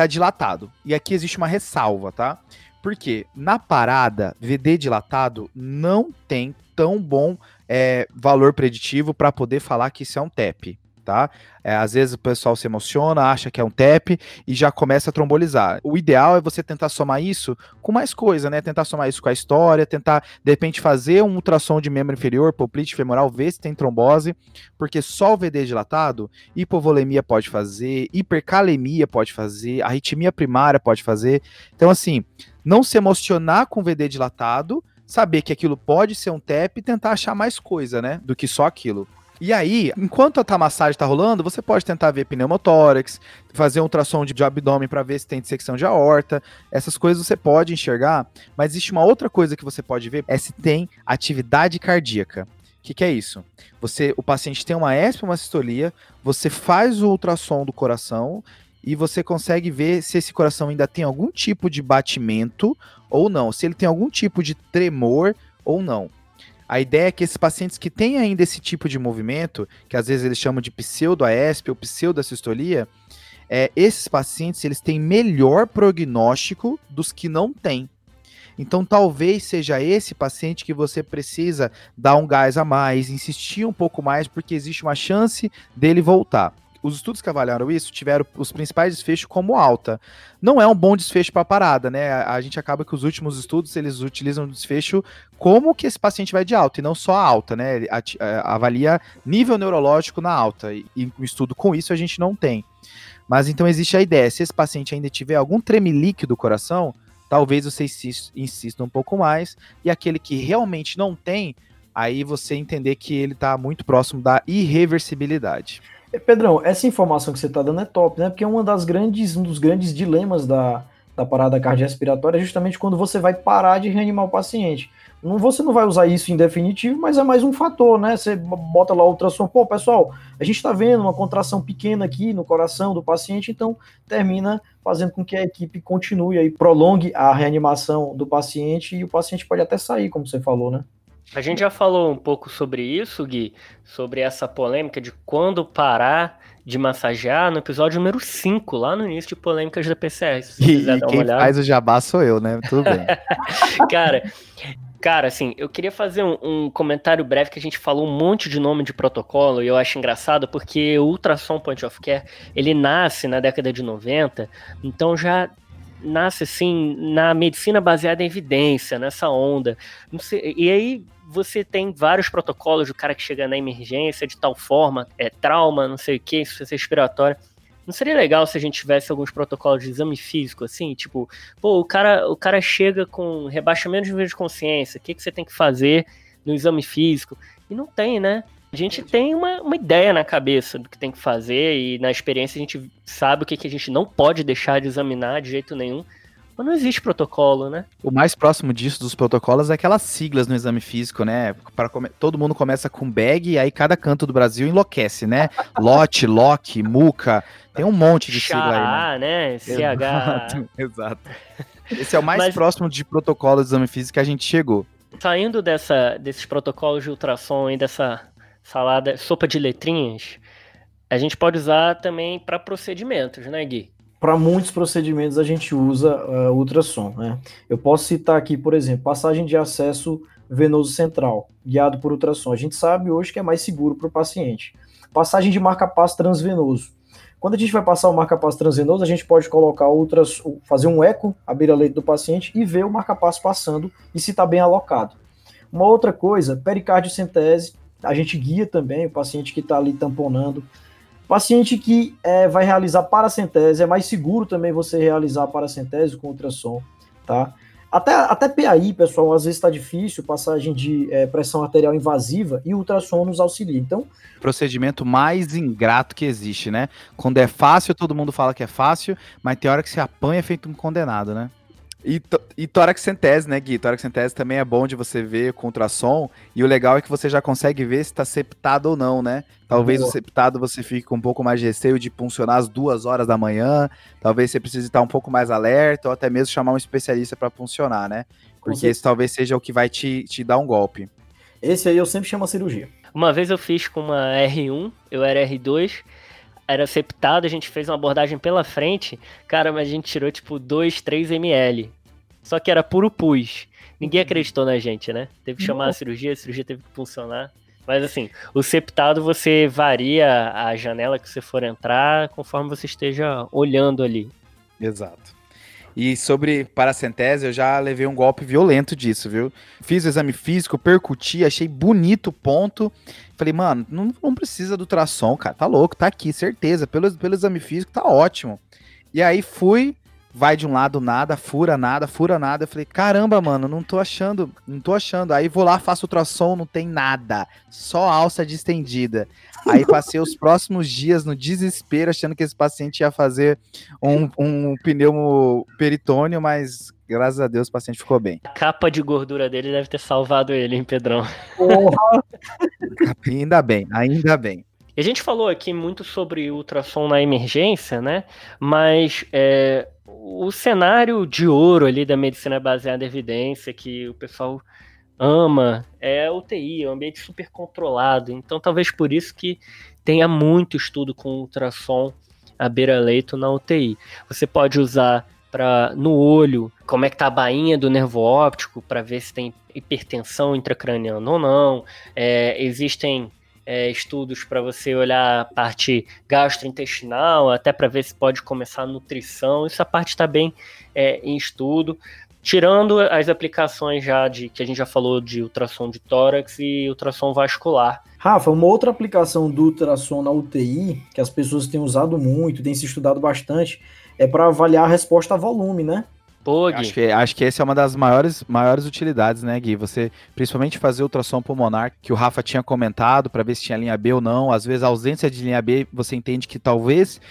[SPEAKER 1] tá dilatado. E aqui existe uma ressalva, tá? Porque na parada, VD dilatado não tem tão bom é, valor preditivo para poder falar que isso é um TEP tá? É, às vezes o pessoal se emociona, acha que é um TEP e já começa a trombolizar. O ideal é você tentar somar isso com mais coisa, né? Tentar somar isso com a história, tentar, de repente, fazer um ultrassom de membro inferior, poplite femoral, ver se tem trombose, porque só o VD dilatado, hipovolemia pode fazer, hipercalemia pode fazer, arritmia primária pode fazer. Então, assim, não se emocionar com VD dilatado, saber que aquilo pode ser um TEP e tentar achar mais coisa, né? Do que só aquilo. E aí, enquanto a massagem está rolando, você pode tentar ver pneumotórax, fazer um ultrassom de, abdômen para ver se tem dissecção de aorta. Essas coisas você pode enxergar, mas existe uma outra coisa que você pode ver, é se tem atividade cardíaca. O que, que, é isso? Você, o paciente tem uma ESP, uma sistolia, você faz o ultrassom do coração e você consegue ver se esse coração ainda tem algum tipo de batimento ou não, se ele tem algum tipo de tremor ou não. A ideia é que esses pacientes que têm ainda esse tipo de movimento, que às vezes eles chamam de pseudo-AESP ou pseudo-assistolia, é, esses pacientes eles têm melhor prognóstico dos que não têm. Então, talvez seja esse paciente que você precisa dar um gás a mais, insistir um pouco mais, porque existe uma chance dele voltar os estudos que avaliaram isso tiveram os principais desfechos como alta. Não é um bom desfecho para a parada, né? A, a, gente acaba que os últimos estudos eles utilizam o desfecho como que esse paciente vai de alta e não só alta, né? Ele avalia nível neurológico na alta e, um estudo com isso a gente não tem. Mas então existe a ideia, se esse paciente ainda tiver algum tremelique do coração, talvez você insista um pouco mais e aquele que realmente não tem, aí você entender que ele está muito próximo da irreversibilidade.
[SPEAKER 3] Pedrão, essa informação que você está dando é top, né? Porque é uma das grandes, um dos grandes dilemas da, da parada cardiorrespiratória é justamente quando você vai parar de reanimar o paciente. Não, você não vai usar isso em definitivo, mas é mais um fator, né? Você bota lá o ultrassom, pô, pessoal, a gente está vendo uma contração pequena aqui no coração do paciente, então termina fazendo com que a equipe continue aí, prolongue a reanimação do paciente e o paciente pode até sair, como você falou, né?
[SPEAKER 2] A gente já falou um pouco sobre isso, Gui, sobre essa polêmica de quando parar de massagear no episódio número 5, lá no início de polêmicas da PCR.
[SPEAKER 1] Se e, e quem faz o jabá sou eu, né? Tudo bem.
[SPEAKER 2] cara, cara, assim, eu queria fazer um, um, comentário breve que a gente falou um monte de nome de protocolo e eu acho engraçado porque o ultrassom point of care, ele nasce na década de 90, então já nasce assim na medicina baseada em evidência, nessa onda. Sei, e aí você tem vários protocolos do cara que chega na emergência de tal forma, é trauma, não sei o que, insuficiência respiratória. Não seria legal se a gente tivesse alguns protocolos de exame físico, assim, tipo, pô, o cara, o cara chega com rebaixamento de nível de consciência, o que, que você tem que fazer no exame físico? E não tem, né? A gente tem uma, uma ideia na cabeça do que tem que fazer e na experiência a gente sabe o que, que a gente não pode deixar de examinar de jeito nenhum. Mas não existe protocolo, né?
[SPEAKER 1] O mais próximo disso dos protocolos é aquelas siglas no exame físico, né? Para come... Todo mundo começa com bag e aí cada canto do Brasil enlouquece, né? Lote, LOC, MUCA, tem um monte de sigla
[SPEAKER 2] aí, né? né? CH.
[SPEAKER 1] Exato, exato. Esse é o mais Mas... próximo de protocolo de exame físico que a gente chegou.
[SPEAKER 2] Saindo dessa, desses protocolos de ultrassom e dessa salada, sopa de letrinhas, a gente pode usar também para procedimentos, né, Gui?
[SPEAKER 3] Para muitos procedimentos a gente usa uh, ultrassom. Né? Eu posso citar aqui, por exemplo, passagem de acesso venoso central, guiado por ultrassom. A gente sabe hoje que é mais seguro para o paciente. Passagem de marca-passo transvenoso. Quando a gente vai passar o marca-passo transvenoso, a gente pode colocar outras, fazer um eco à beira-leite do paciente e ver o marca-passo passando e se está bem alocado. Uma outra coisa, pericardiocentese, a gente guia também o paciente que está ali tamponando Paciente que é, vai realizar paracentese, é mais seguro também você realizar paracentese com ultrassom, tá? Até, até PAI, pessoal, às vezes está difícil, passagem de é, pressão arterial invasiva e ultrassom nos auxilia. Então.
[SPEAKER 1] Procedimento mais ingrato que existe, né? Quando é fácil, todo mundo fala que é fácil, mas tem hora que se apanha feito um condenado, né? E, e centese, né, Gui? centese também é bom de você ver com ultrassom. E o legal é que você já consegue ver se está septado ou não, né? Talvez Boa. o septado você fique com um pouco mais de receio de funcionar às duas horas da manhã. Talvez você precise estar um pouco mais alerta ou até mesmo chamar um especialista para funcionar, né? Porque esse talvez seja o que vai te, te dar um golpe.
[SPEAKER 3] Esse aí eu sempre chamo a cirurgia.
[SPEAKER 2] Uma vez eu fiz com uma R1, eu era R2 era septado, a gente fez uma abordagem pela frente, cara, mas a gente tirou tipo 2, 3 ml. Só que era puro pus. Ninguém acreditou na gente, né? Teve que chamar a cirurgia, a cirurgia teve que funcionar. Mas assim, o septado você varia a janela que você for entrar conforme você esteja olhando ali.
[SPEAKER 1] Exato. E sobre paracentese, eu já levei um golpe violento disso, viu? Fiz o exame físico, percuti, achei bonito o ponto. Falei, mano, não, não precisa do ultrassom, cara. Tá louco, tá aqui, certeza. Pelo, pelo exame físico, tá ótimo. E aí fui, vai de um lado nada, fura nada, fura nada. Eu falei, caramba, mano, não tô achando, não tô achando. Aí vou lá, faço ultrassom, não tem nada, só alça distendida. Aí passei os próximos dias no desespero, achando que esse paciente ia fazer um, um pneumo peritônio, mas graças a Deus o paciente ficou bem.
[SPEAKER 2] A capa de gordura dele deve ter salvado ele, hein, Pedrão?
[SPEAKER 3] Porra!
[SPEAKER 1] ainda bem, ainda bem.
[SPEAKER 2] A gente falou aqui muito sobre ultrassom na emergência, né? Mas é, o cenário de ouro ali da medicina baseada em evidência, que o pessoal ama, é a UTI, é um ambiente super controlado. Então, talvez por isso que tenha muito estudo com ultrassom à beira-leito na UTI. Você pode usar para no olho, como é que tá a bainha do nervo óptico para ver se tem hipertensão intracraniana ou não. É, existem é, estudos para você olhar a parte gastrointestinal, até para ver se pode começar a nutrição. Essa parte está bem é, em estudo. Tirando as aplicações já de que a gente já falou de ultrassom de tórax e ultrassom vascular.
[SPEAKER 3] Rafa, uma outra aplicação do ultrassom na UTI, que as pessoas têm usado muito, tem se estudado bastante, é para avaliar a resposta a volume, né?
[SPEAKER 1] Acho que, acho que essa é uma das maiores, maiores utilidades, né, Gui? Você, principalmente fazer ultrassom pulmonar, que o Rafa tinha comentado, para ver se tinha linha B ou não. Às vezes, a ausência de linha B, você entende que talvez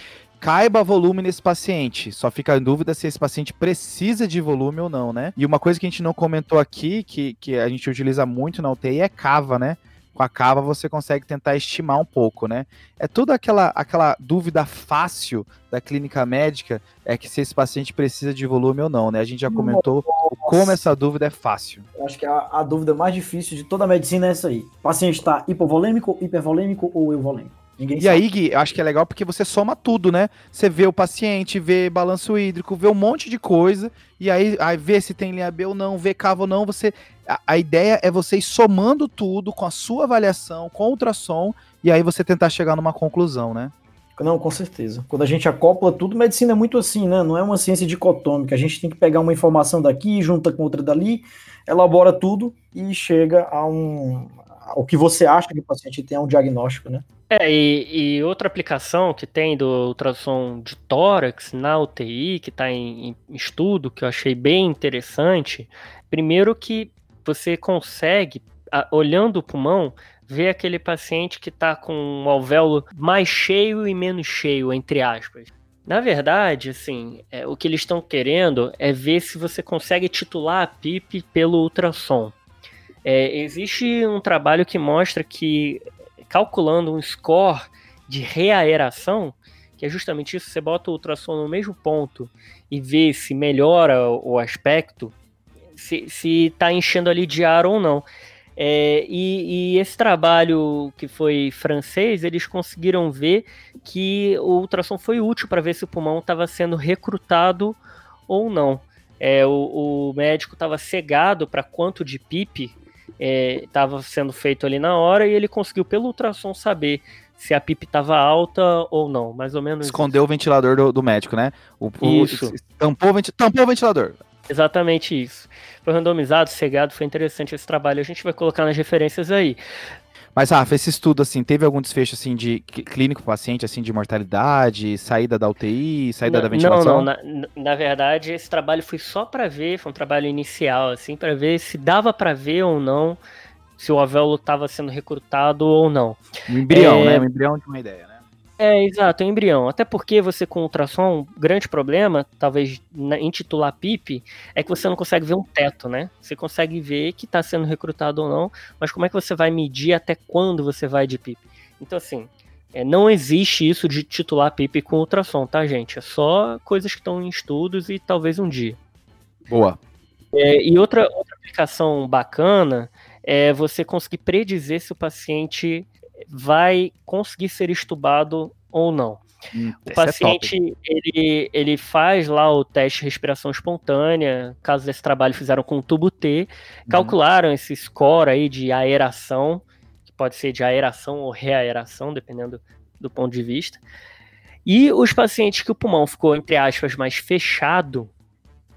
[SPEAKER 1] caiba volume nesse paciente. Só fica em dúvida se esse paciente precisa de volume ou não, né? E uma coisa que a gente não comentou aqui, que, que a gente utiliza muito na UTI, é cava, né? Com a cava você consegue tentar estimar um pouco, né? É toda aquela, aquela dúvida fácil da clínica médica é que se esse paciente precisa de volume ou não, né? A gente já comentou Nossa. como essa dúvida é fácil.
[SPEAKER 3] Eu acho que a, a, dúvida mais difícil de toda a medicina é essa aí. O paciente está hipovolêmico, hipervolêmico ou euvolêmico?
[SPEAKER 1] Ninguém e sabe. aí, Gui, eu acho que é legal porque você soma tudo, né? Você vê o paciente, vê balanço hídrico, vê um monte de coisa, e aí, aí vê se tem linha B ou não, vê cavo ou não. Você, a, a ideia é você ir somando tudo com a sua avaliação, com o ultrassom, e aí você tentar chegar numa conclusão, né?
[SPEAKER 3] Não, com certeza. Quando a gente acopla tudo, medicina é muito assim, né? Não é uma ciência dicotômica. A gente tem que pegar uma informação daqui, junta com outra dali, elabora tudo e chega a um. O que você acha que o paciente tem é um diagnóstico, né?
[SPEAKER 2] É, e, e, outra aplicação que tem do ultrassom de tórax na UTI, que está em, em, estudo, que eu achei bem interessante, primeiro que você consegue, olhando o pulmão, ver aquele paciente que está com um alvéolo mais cheio e menos cheio, entre aspas. Na verdade, assim, é, o que eles estão querendo é ver se você consegue titular a PIP pelo ultrassom. É, existe um trabalho que mostra que calculando um score de reaeração, que é justamente isso, você bota o ultrassom no mesmo ponto e vê se melhora o aspecto, se, se tá enchendo ali de ar ou não. É, e, e, esse trabalho que foi francês, eles conseguiram ver que o ultrassom foi útil para ver se o pulmão estava sendo recrutado ou não. É, o, o médico estava cegado para quanto de PIP estava é, sendo feito ali na hora e ele conseguiu pelo ultrassom saber se a PIP estava alta ou não, mais ou menos.
[SPEAKER 1] Escondeu isso. o ventilador do, do, médico, né? O, isso. O, tampou, o tampou o ventilador.
[SPEAKER 2] Exatamente isso. Foi randomizado, cegado, foi interessante esse trabalho. A gente vai colocar nas referências aí.
[SPEAKER 1] Mas, Rafa, esse estudo, assim, teve algum desfecho, assim, de clínico paciente, assim, de mortalidade, saída da UTI, saída
[SPEAKER 2] não,
[SPEAKER 1] da ventilação?
[SPEAKER 2] Não, não, na, na verdade, esse trabalho foi só para ver, foi um trabalho inicial, assim, para ver se dava para ver ou não se o alvéolo estava sendo recrutado ou não.
[SPEAKER 1] Um embrião, é... né? Um embrião de uma ideia, né?
[SPEAKER 2] É, exato, é um embrião. Até porque você com ultrassom, um grande problema, talvez em titular PIP, é que você não consegue ver um teto, né? Você consegue ver que está sendo recrutado ou não, mas como é que você vai medir até quando você vai de PIP? Então, assim, é, não existe isso de titular PIP com ultrassom, tá, gente? É só coisas que estão em estudos e talvez um dia.
[SPEAKER 1] Boa.
[SPEAKER 2] É, e outra, outra aplicação bacana é você conseguir predizer se o paciente vai conseguir ser estubado ou não. Hum, o é paciente é ele, ele faz lá o teste de respiração espontânea. Caso desse trabalho fizeram com tubo T, uhum. calcularam esse score aí de aeração, que pode ser de aeração ou reaeração, dependendo do ponto de vista. E os pacientes que o pulmão ficou, entre aspas, mais fechado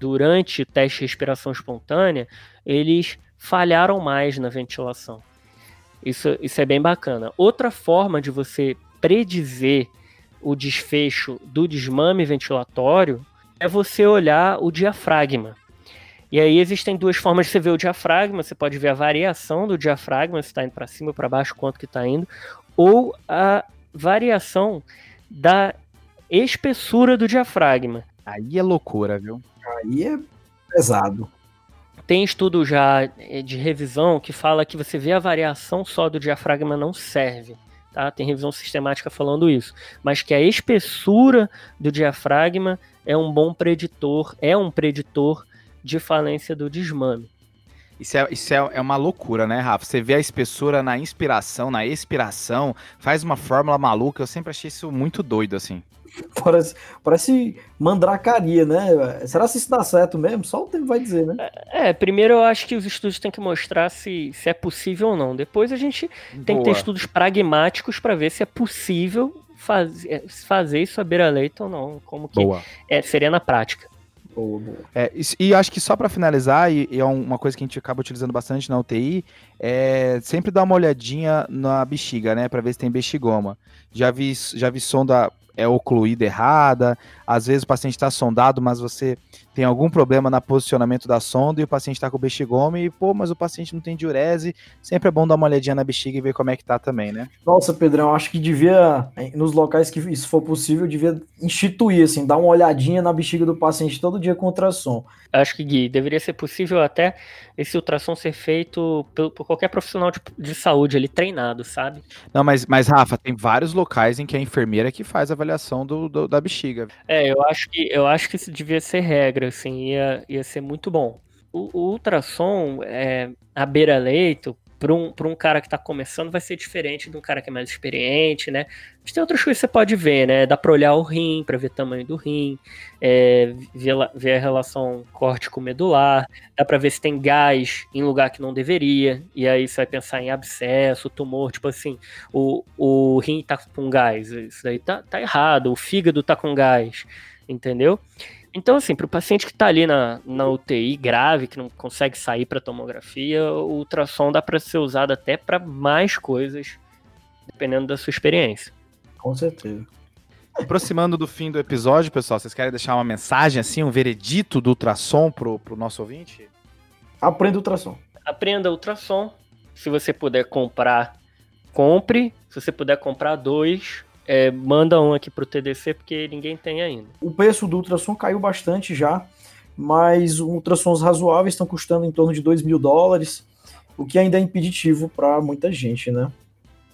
[SPEAKER 2] durante o teste de respiração espontânea, eles falharam mais na ventilação. Isso, isso é bem bacana. Outra forma de você predizer o desfecho do desmame ventilatório é você olhar o diafragma. E aí existem duas formas de você ver o diafragma. Você pode ver a variação do diafragma, se está indo para cima ou para baixo, quanto que está indo, ou a variação da espessura do diafragma.
[SPEAKER 1] Aí é loucura, viu?
[SPEAKER 3] Aí é pesado.
[SPEAKER 2] Tem estudo já eh, de revisão que fala que você vê a variação só do diafragma não serve. Tá? Tem revisão sistemática falando isso. Mas que a espessura do diafragma é um bom preditor, é um preditor de falência do desmame.
[SPEAKER 1] Isso, é, isso é, é uma loucura, né, Rafa? Você vê a espessura na inspiração, na expiração, faz uma fórmula maluca. Eu sempre achei isso muito doido, assim.
[SPEAKER 3] Parece, parece mandracaria, né? Será que isso dá certo mesmo? Só o tempo vai dizer, né?
[SPEAKER 2] É, primeiro eu acho que os estudos têm que mostrar se, se é possível ou não. Depois a gente tem que ter estudos pragmáticos para ver se é possível faz, é, fazer isso à beira-leito ou não. Como que
[SPEAKER 1] Boa.
[SPEAKER 2] É, seria na prática.
[SPEAKER 3] Boa, boa.
[SPEAKER 1] É, e, e acho que só para finalizar, e, e, é uma coisa que a gente acaba utilizando bastante na UTI, é sempre dar uma olhadinha na bexiga, né, para ver se tem bexigoma. Já vi, já vi sonda é ocluída errada, às vezes o paciente está sondado, mas você tem algum problema no posicionamento da sonda e o paciente está com bexigoma e, pô, mas o paciente não tem diurese, sempre é bom dar uma olhadinha na bexiga e ver como é que tá também, né?
[SPEAKER 3] Nossa, Pedrão, acho que devia, nos locais que isso for possível, devia instituir, assim, dar uma olhadinha na bexiga do paciente todo dia com ultrassom.
[SPEAKER 2] Acho que, Gui, deveria ser possível até esse ultrassom ser feito por, por qualquer profissional de, de, saúde ali treinado, sabe?
[SPEAKER 1] Não, mas, mas, Rafa, tem vários locais em que a enfermeira que faz a avaliação do, do da bexiga.
[SPEAKER 2] É, eu acho que, eu acho que isso devia ser regra, assim, ia, ia ser muito bom. O, o ultrassom é, à beira-leito, para um, um cara que está começando, vai ser diferente de um cara que é mais experiente, né? Mas tem outras coisas que você pode ver, né? Dá para olhar o rim, para ver o tamanho do rim, é, ver, ver, a relação córtico-medular, dá para ver se tem gás em lugar que não deveria, e aí você vai pensar em abscesso, tumor, tipo assim, o, o rim tá com gás, isso daí tá, tá errado, o fígado tá com gás, entendeu? Então, assim, para o paciente que está ali na, na UTI grave, que não consegue sair para tomografia, o ultrassom dá para ser usado até para mais coisas, dependendo da sua experiência.
[SPEAKER 3] Com certeza.
[SPEAKER 1] Aproximando do fim do episódio, pessoal, vocês querem deixar uma mensagem, assim, um veredito do ultrassom pro, pro nosso ouvinte?
[SPEAKER 3] Aprenda ultrassom.
[SPEAKER 2] Aprenda ultrassom. Se você puder comprar, compre. Se você puder comprar dois, é, manda um aqui pro TDC, porque ninguém tem ainda.
[SPEAKER 3] O preço do ultrassom caiu bastante já, mas ultrassons razoáveis estão custando em torno de 2 mil dólares, o que ainda é impeditivo para muita gente, né?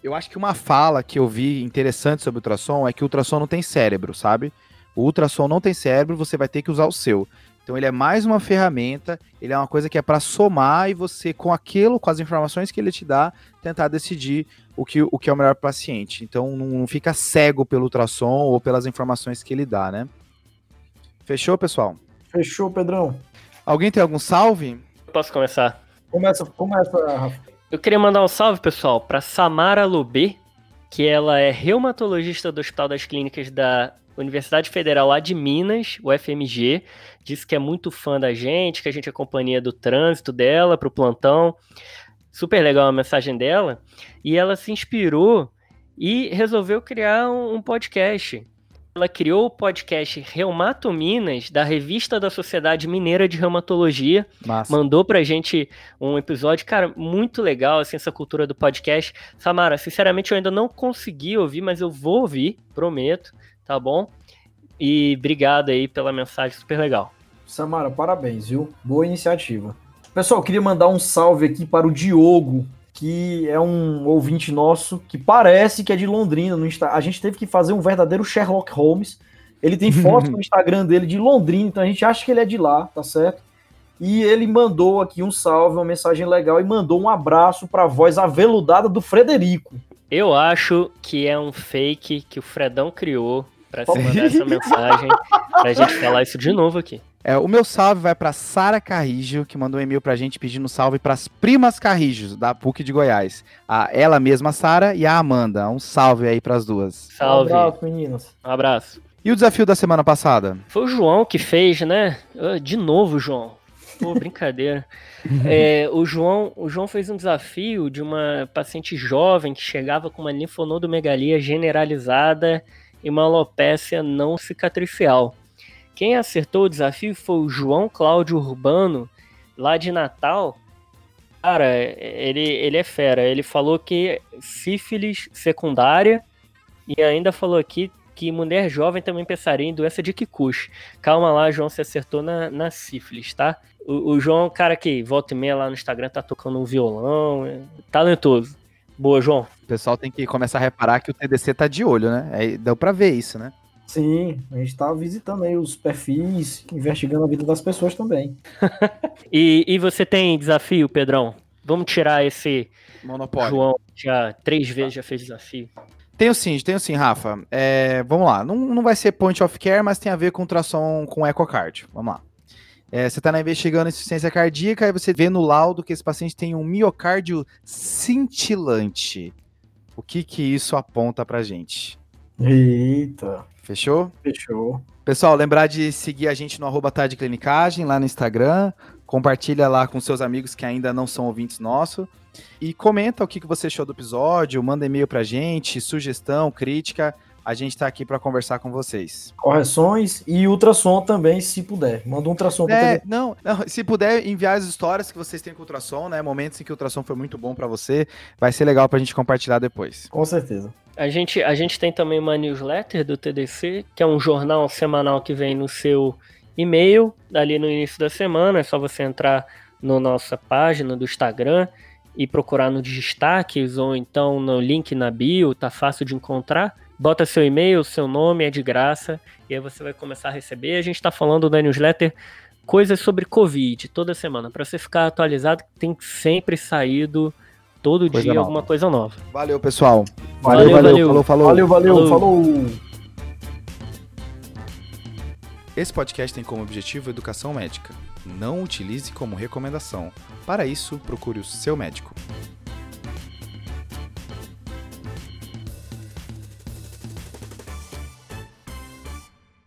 [SPEAKER 1] Eu acho que uma fala que eu vi interessante sobre o ultrassom é que o ultrassom não tem cérebro, sabe? O ultrassom não tem cérebro, você vai ter que usar o seu. Então ele é mais uma ferramenta, ele é uma coisa que é para somar e você, com aquilo, com as informações que ele te dá, tentar decidir o que, o que é o melhor para o paciente. Então não, não fica cego pelo ultrassom ou pelas informações que ele dá, né? Fechou, pessoal?
[SPEAKER 3] Fechou, Pedrão.
[SPEAKER 1] Alguém tem algum salve?
[SPEAKER 2] Posso começar?
[SPEAKER 3] Começa, começa, Rafa.
[SPEAKER 2] Eu queria mandar um salve, pessoal, para Samara Lubê, que ela é reumatologista do Hospital das Clínicas da Universidade Federal lá de Minas, o FMG, disse que é muito fã da gente, que a gente é companhia do trânsito dela para o plantão. Super legal a mensagem dela. E ela se inspirou e resolveu criar um, um podcast. Ela criou o podcast Reumato Minas, da revista da Sociedade Mineira de Reumatologia.
[SPEAKER 1] Massa.
[SPEAKER 2] Mandou pra gente um episódio, cara, muito legal, assim, essa cultura do podcast. Samara, sinceramente eu ainda não consegui ouvir, mas eu vou ouvir, prometo tá bom? E obrigado aí pela mensagem super legal.
[SPEAKER 3] Samara, parabéns, viu? Boa iniciativa. Pessoal, queria mandar um salve aqui para o Diogo, que é um ouvinte nosso que parece que é de Londrina. No Insta... A gente teve que fazer um verdadeiro Sherlock Holmes. Ele tem foto no Instagram dele de Londrina, então a gente acha que ele é de lá, tá certo? E ele mandou aqui um salve, uma mensagem legal e mandou um abraço para a voz aveludada do Frederico.
[SPEAKER 2] Eu acho que é um fake que o Fredão criou para se mandar essa mensagem, pra gente falar isso de novo aqui.
[SPEAKER 1] É, o meu salve vai para Sara Carrijo, que mandou um e-mail pra gente pedindo salve para as primas Carrijo, da PUC de Goiás. A ela mesma, Sara, e a Amanda. Um salve aí para as duas.
[SPEAKER 2] Salve.
[SPEAKER 3] Um abraço, meninas.
[SPEAKER 2] Um abraço.
[SPEAKER 1] E o desafio da semana passada?
[SPEAKER 2] Foi o João que fez, né? De novo, João. Pô, brincadeira. É, o, João, o João fez um desafio de uma paciente jovem que chegava com uma linfonodomegalia generalizada e uma alopécia não cicatricial. Quem acertou o desafio foi o João Cláudio Urbano, lá de Natal. Cara, ele, ele é fera. Ele falou que sífilis secundária e ainda falou aqui que mulher jovem também pensaria em doença de Kikuchi. Calma lá, João, você acertou na, na sífilis, tá? O, o João, cara que volta e meia lá no Instagram, tá tocando um violão, é talentoso. Boa, João.
[SPEAKER 1] O pessoal tem que começar a reparar que o TDC tá de olho, né? É, deu pra ver isso, né?
[SPEAKER 3] Sim, a gente tá visitando aí os perfis, investigando a vida das pessoas também.
[SPEAKER 2] e, e você tem desafio, Pedrão? Vamos tirar esse
[SPEAKER 1] Monopólio.
[SPEAKER 2] João, já três vezes já fez desafio.
[SPEAKER 1] Tenho sim, tenho sim, Rafa. É, vamos lá. Não, não vai ser point of care, mas tem a ver com tração com ecocard. Vamos lá. É, você está investigando insuficiência cardíaca e você vê no laudo que esse paciente tem um miocárdio cintilante. O que que isso aponta pra gente?
[SPEAKER 3] Eita.
[SPEAKER 1] Fechou?
[SPEAKER 3] Fechou.
[SPEAKER 1] Pessoal, lembrar de seguir a gente no arroba Clinicagem, lá no Instagram. Compartilha lá com seus amigos que ainda não são ouvintes nossos. E comenta o que, que você achou do episódio, manda e-mail pra gente, sugestão, crítica. A gente tá aqui para conversar com vocês.
[SPEAKER 3] Correções e ultrassom também, se puder. Manda um ultrassom
[SPEAKER 1] é, pra não, não, se puder enviar as histórias que vocês têm com ultrassom, né? Momentos em que o ultrassom foi muito bom para você, vai ser legal pra gente compartilhar depois.
[SPEAKER 3] Com certeza.
[SPEAKER 2] A gente, a gente tem também uma newsletter do TDC, que é um jornal semanal que vem no seu e-mail, ali no início da semana. É só você entrar na nossa página do Instagram e procurar no destaques ou então no link na bio, tá fácil de encontrar. Bota seu e-mail, seu nome, é de graça, e aí você vai começar a receber. A gente está falando da newsletter coisas sobre Covid toda semana, para você ficar atualizado, tem sempre saído todo coisa dia nova. alguma coisa nova.
[SPEAKER 1] Valeu, pessoal.
[SPEAKER 3] Valeu, valeu, valeu. Falou, falou. Valeu, valeu, falou. falou.
[SPEAKER 1] Esse podcast tem como objetivo educação médica. Não utilize como recomendação. Para isso, procure o seu médico.